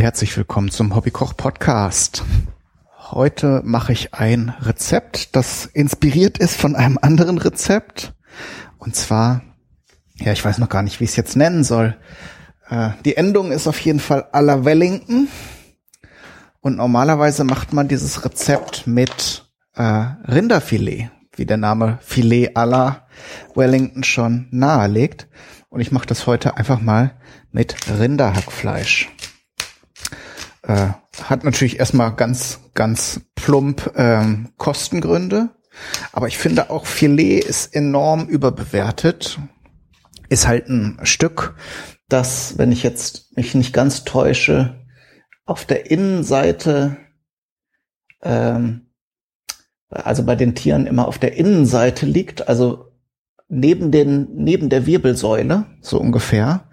herzlich willkommen zum Hobbykoch Podcast. Heute mache ich ein Rezept, das inspiriert ist von einem anderen Rezept. Und zwar, ja, ich weiß noch gar nicht, wie ich es jetzt nennen soll. Äh, die Endung ist auf jeden Fall à la Wellington. Und normalerweise macht man dieses Rezept mit äh, Rinderfilet, wie der Name Filet à la Wellington schon nahelegt. Und ich mache das heute einfach mal mit Rinderhackfleisch. Äh, hat natürlich erstmal ganz, ganz plump ähm, Kostengründe. Aber ich finde auch Filet ist enorm überbewertet. Ist halt ein Stück, das, wenn ich jetzt mich nicht ganz täusche, auf der Innenseite, ähm, also bei den Tieren immer auf der Innenseite liegt, also neben den, neben der Wirbelsäule, so ungefähr,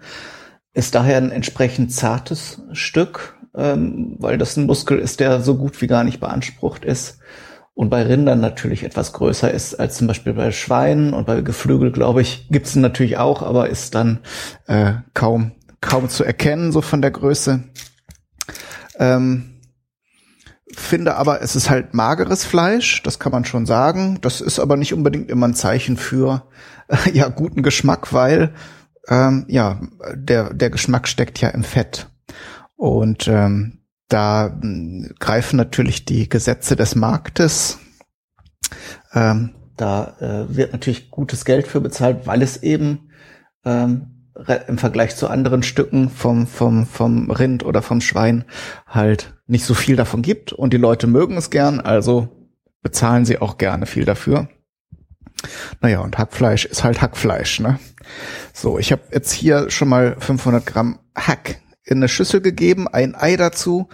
ist daher ein entsprechend zartes Stück, ähm, weil das ein Muskel ist, der so gut wie gar nicht beansprucht ist. Und bei Rindern natürlich etwas größer ist als zum Beispiel bei Schweinen und bei Geflügel, glaube ich, gibt's natürlich auch, aber ist dann äh, kaum kaum zu erkennen, so von der Größe. Ähm, finde aber, es ist halt mageres Fleisch, das kann man schon sagen. Das ist aber nicht unbedingt immer ein Zeichen für äh, ja guten Geschmack, weil ähm, ja der der Geschmack steckt ja im Fett. Und ähm, da hm, greifen natürlich die Gesetze des Marktes. Ähm, da äh, wird natürlich gutes Geld für bezahlt, weil es eben ähm, im Vergleich zu anderen Stücken vom, vom, vom Rind oder vom Schwein halt nicht so viel davon gibt. Und die Leute mögen es gern, also bezahlen sie auch gerne viel dafür. Naja, und Hackfleisch ist halt Hackfleisch, ne? So, ich habe jetzt hier schon mal 500 Gramm Hack in eine Schüssel gegeben, ein Ei dazu,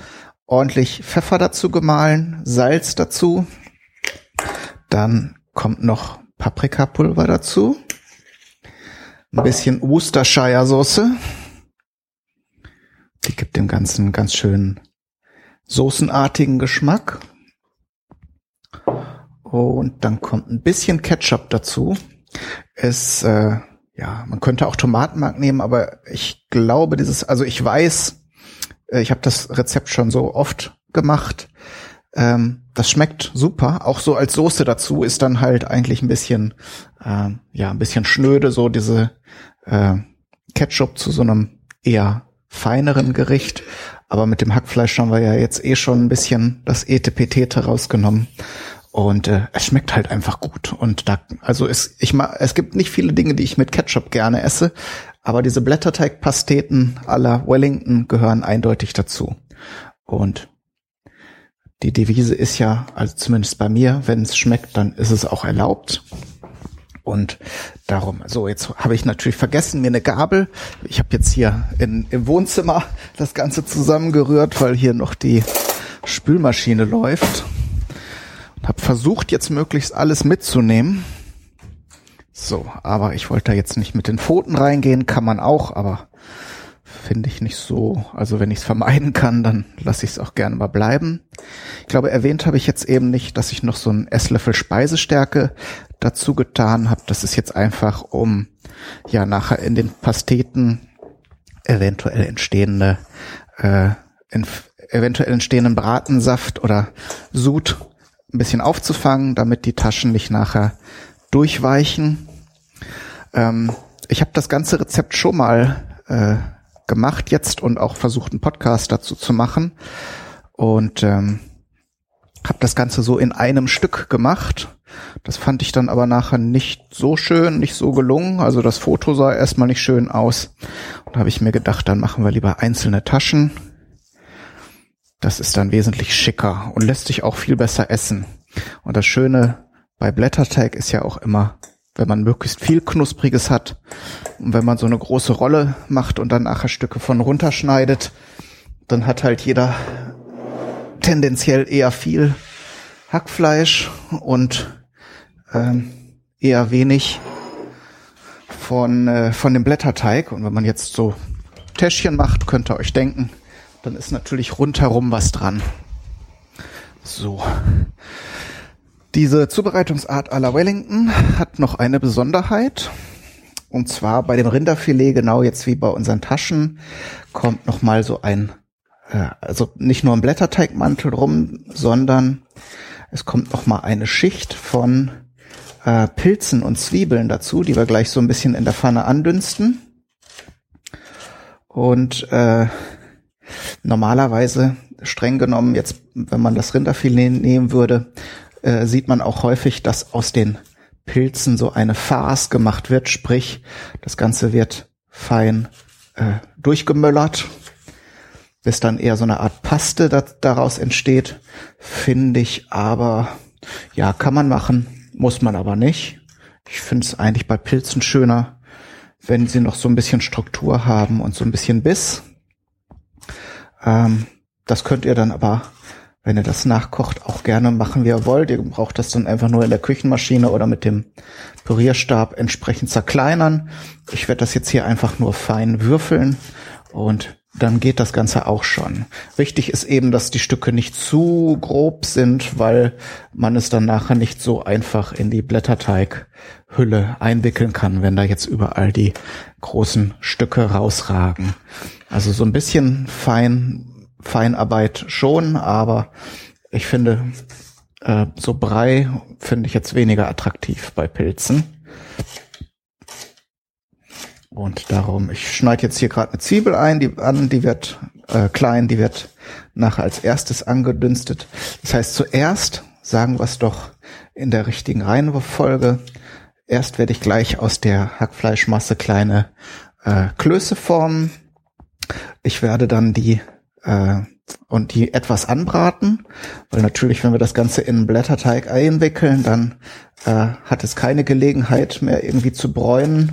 ordentlich Pfeffer dazu gemahlen, Salz dazu, dann kommt noch Paprikapulver dazu, ein bisschen Worcestershire Soße, die gibt dem Ganzen ganz schön soßenartigen Geschmack. Und dann kommt ein bisschen Ketchup dazu. Es äh, ja, man könnte auch Tomatenmark nehmen, aber ich glaube, dieses, also ich weiß, äh, ich habe das Rezept schon so oft gemacht. Ähm, das schmeckt super. Auch so als Soße dazu ist dann halt eigentlich ein bisschen, äh, ja, ein bisschen schnöde, so diese äh, Ketchup zu so einem eher feineren Gericht. Aber mit dem Hackfleisch haben wir ja jetzt eh schon ein bisschen das Etepetete rausgenommen. Und äh, es schmeckt halt einfach gut. Und da, also es, ich mag, es gibt nicht viele Dinge, die ich mit Ketchup gerne esse, aber diese Blätterteigpasteten aller Wellington gehören eindeutig dazu. Und die Devise ist ja, also zumindest bei mir, wenn es schmeckt, dann ist es auch erlaubt. Und darum, so jetzt habe ich natürlich vergessen, mir eine Gabel. Ich habe jetzt hier in, im Wohnzimmer das Ganze zusammengerührt, weil hier noch die Spülmaschine läuft. Hab versucht jetzt möglichst alles mitzunehmen. So, aber ich wollte da jetzt nicht mit den Pfoten reingehen, kann man auch, aber finde ich nicht so. Also wenn ich es vermeiden kann, dann lasse ich es auch gerne mal bleiben. Ich glaube, erwähnt habe ich jetzt eben nicht, dass ich noch so einen Esslöffel Speisestärke dazu getan habe. Das ist jetzt einfach, um ja nachher in den Pasteten eventuell entstehende äh, eventuell entstehenden Bratensaft oder Sud ein bisschen aufzufangen, damit die Taschen nicht nachher durchweichen. Ähm, ich habe das ganze Rezept schon mal äh, gemacht jetzt und auch versucht, einen Podcast dazu zu machen. Und ähm, habe das Ganze so in einem Stück gemacht. Das fand ich dann aber nachher nicht so schön, nicht so gelungen. Also das Foto sah erstmal nicht schön aus. Und da habe ich mir gedacht, dann machen wir lieber einzelne Taschen das ist dann wesentlich schicker und lässt sich auch viel besser essen. Und das Schöne bei Blätterteig ist ja auch immer, wenn man möglichst viel Knuspriges hat und wenn man so eine große Rolle macht und dann nachher Stücke von runterschneidet, dann hat halt jeder tendenziell eher viel Hackfleisch und ähm, eher wenig von, äh, von dem Blätterteig. Und wenn man jetzt so Täschchen macht, könnt ihr euch denken, dann ist natürlich rundherum was dran. So. Diese Zubereitungsart à la Wellington hat noch eine Besonderheit. Und zwar bei dem Rinderfilet, genau jetzt wie bei unseren Taschen, kommt noch mal so ein also nicht nur ein Blätterteigmantel rum, sondern es kommt noch mal eine Schicht von äh, Pilzen und Zwiebeln dazu, die wir gleich so ein bisschen in der Pfanne andünsten. Und äh, normalerweise, streng genommen, jetzt, wenn man das Rinderfilet nehmen würde, äh, sieht man auch häufig, dass aus den Pilzen so eine Farce gemacht wird, sprich, das Ganze wird fein äh, durchgemöllert, bis dann eher so eine Art Paste da, daraus entsteht, finde ich aber, ja, kann man machen, muss man aber nicht. Ich finde es eigentlich bei Pilzen schöner, wenn sie noch so ein bisschen Struktur haben und so ein bisschen Biss. Ähm, das könnt ihr dann aber, wenn ihr das nachkocht, auch gerne machen, wie ihr wollt. Ihr braucht das dann einfach nur in der Küchenmaschine oder mit dem Pürierstab entsprechend zerkleinern. Ich werde das jetzt hier einfach nur fein würfeln und dann geht das Ganze auch schon. Wichtig ist eben, dass die Stücke nicht zu grob sind, weil man es dann nachher nicht so einfach in die Blätterteighülle einwickeln kann, wenn da jetzt überall die großen Stücke rausragen. Also so ein bisschen fein, Feinarbeit schon, aber ich finde, äh, so Brei finde ich jetzt weniger attraktiv bei Pilzen. Und darum, ich schneide jetzt hier gerade eine Zwiebel ein, die an, die wird äh, klein, die wird nachher als erstes angedünstet. Das heißt, zuerst sagen wir es doch in der richtigen Reihenfolge. Erst werde ich gleich aus der Hackfleischmasse kleine äh, Klöße formen. Ich werde dann die äh, und die etwas anbraten, weil natürlich, wenn wir das Ganze in Blätterteig einwickeln, dann äh, hat es keine Gelegenheit mehr irgendwie zu bräunen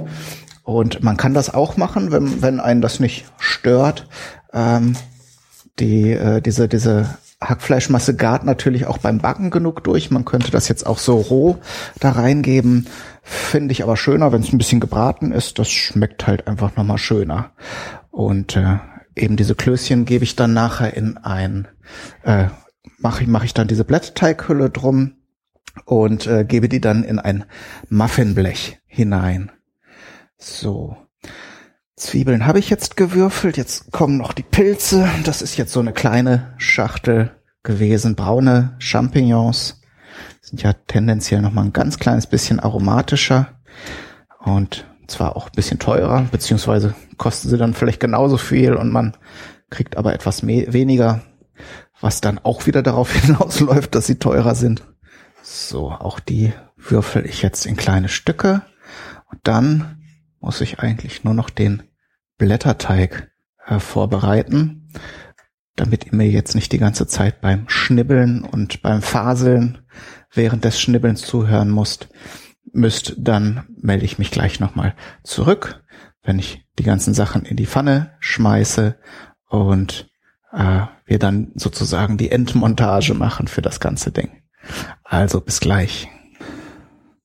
und man kann das auch machen, wenn, wenn einen das nicht stört. Ähm, die, äh, diese, diese Hackfleischmasse gart natürlich auch beim Backen genug durch. Man könnte das jetzt auch so roh da reingeben. Finde ich aber schöner, wenn es ein bisschen gebraten ist. Das schmeckt halt einfach nochmal schöner. Und äh, eben diese Klößchen gebe ich dann nachher in ein, äh, mache ich, mach ich dann diese Blätterteighülle drum und äh, gebe die dann in ein Muffinblech hinein. So. Zwiebeln habe ich jetzt gewürfelt. Jetzt kommen noch die Pilze. Das ist jetzt so eine kleine Schachtel gewesen. Braune Champignons sind ja tendenziell noch mal ein ganz kleines bisschen aromatischer und zwar auch ein bisschen teurer, beziehungsweise kosten sie dann vielleicht genauso viel und man kriegt aber etwas weniger, was dann auch wieder darauf hinausläuft, dass sie teurer sind. So, auch die würfel ich jetzt in kleine Stücke und dann muss ich eigentlich nur noch den Blätterteig äh, vorbereiten, damit ihr mir jetzt nicht die ganze Zeit beim Schnibbeln und beim Faseln während des Schnibbelns zuhören müsst, müsst, dann melde ich mich gleich nochmal zurück, wenn ich die ganzen Sachen in die Pfanne schmeiße und äh, wir dann sozusagen die Endmontage machen für das ganze Ding. Also bis gleich.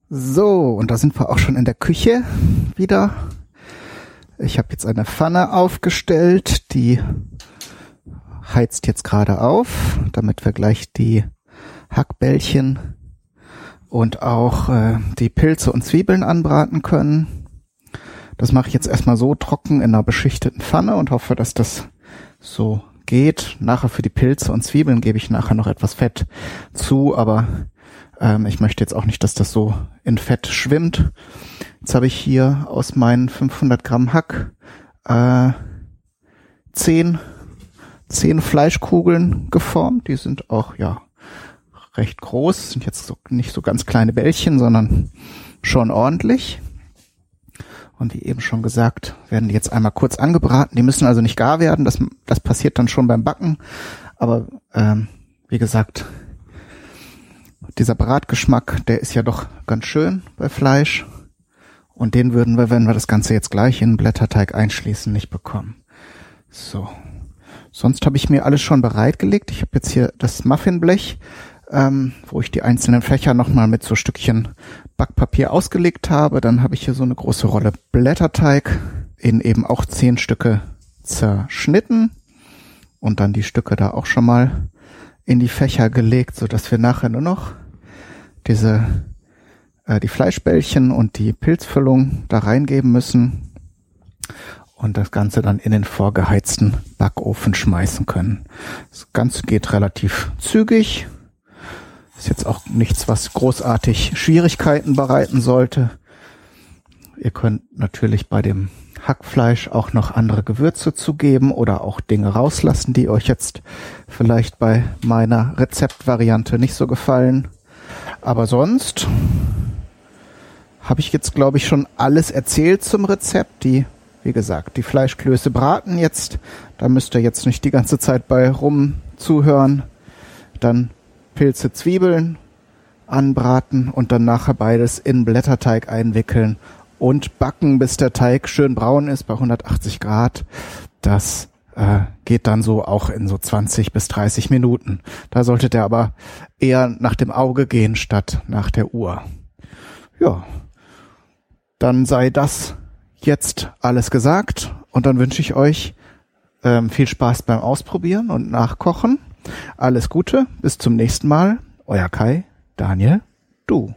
So, und da sind wir auch schon in der Küche wieder. Ich habe jetzt eine Pfanne aufgestellt, die heizt jetzt gerade auf, damit wir gleich die Hackbällchen und auch äh, die Pilze und Zwiebeln anbraten können. Das mache ich jetzt erstmal so trocken in einer beschichteten Pfanne und hoffe, dass das so geht. Nachher für die Pilze und Zwiebeln gebe ich nachher noch etwas Fett zu, aber ähm, ich möchte jetzt auch nicht, dass das so in Fett schwimmt. Jetzt habe ich hier aus meinen 500 Gramm Hack äh, 10, 10 Fleischkugeln geformt. Die sind auch, ja, recht groß. Sind jetzt so, nicht so ganz kleine Bällchen, sondern schon ordentlich. Und wie eben schon gesagt, werden die jetzt einmal kurz angebraten. Die müssen also nicht gar werden. Das, das passiert dann schon beim Backen. Aber ähm, wie gesagt, dieser Bratgeschmack, der ist ja doch ganz schön bei Fleisch. Und den würden wir, wenn wir das Ganze jetzt gleich in Blätterteig einschließen, nicht bekommen. So. Sonst habe ich mir alles schon bereitgelegt. Ich habe jetzt hier das Muffinblech, ähm, wo ich die einzelnen Fächer nochmal mit so Stückchen Backpapier ausgelegt habe. Dann habe ich hier so eine große Rolle Blätterteig in eben auch zehn Stücke zerschnitten und dann die Stücke da auch schon mal in die Fächer gelegt, so dass wir nachher nur noch diese äh, die Fleischbällchen und die Pilzfüllung da reingeben müssen. Und das Ganze dann in den vorgeheizten Backofen schmeißen können. Das Ganze geht relativ zügig. Ist jetzt auch nichts, was großartig Schwierigkeiten bereiten sollte. Ihr könnt natürlich bei dem Hackfleisch auch noch andere Gewürze zugeben oder auch Dinge rauslassen, die euch jetzt vielleicht bei meiner Rezeptvariante nicht so gefallen. Aber sonst habe ich jetzt, glaube ich, schon alles erzählt zum Rezept. Die, wie gesagt, die Fleischklöße braten jetzt. Da müsst ihr jetzt nicht die ganze Zeit bei rum zuhören. Dann Pilze, Zwiebeln anbraten und dann nachher beides in Blätterteig einwickeln und backen, bis der Teig schön braun ist bei 180 Grad. Das äh, geht dann so auch in so 20 bis 30 Minuten. Da sollte der aber eher nach dem Auge gehen statt nach der Uhr. Ja, dann sei das jetzt alles gesagt und dann wünsche ich euch ähm, viel Spaß beim Ausprobieren und Nachkochen. Alles Gute, bis zum nächsten Mal. Euer Kai, Daniel, du.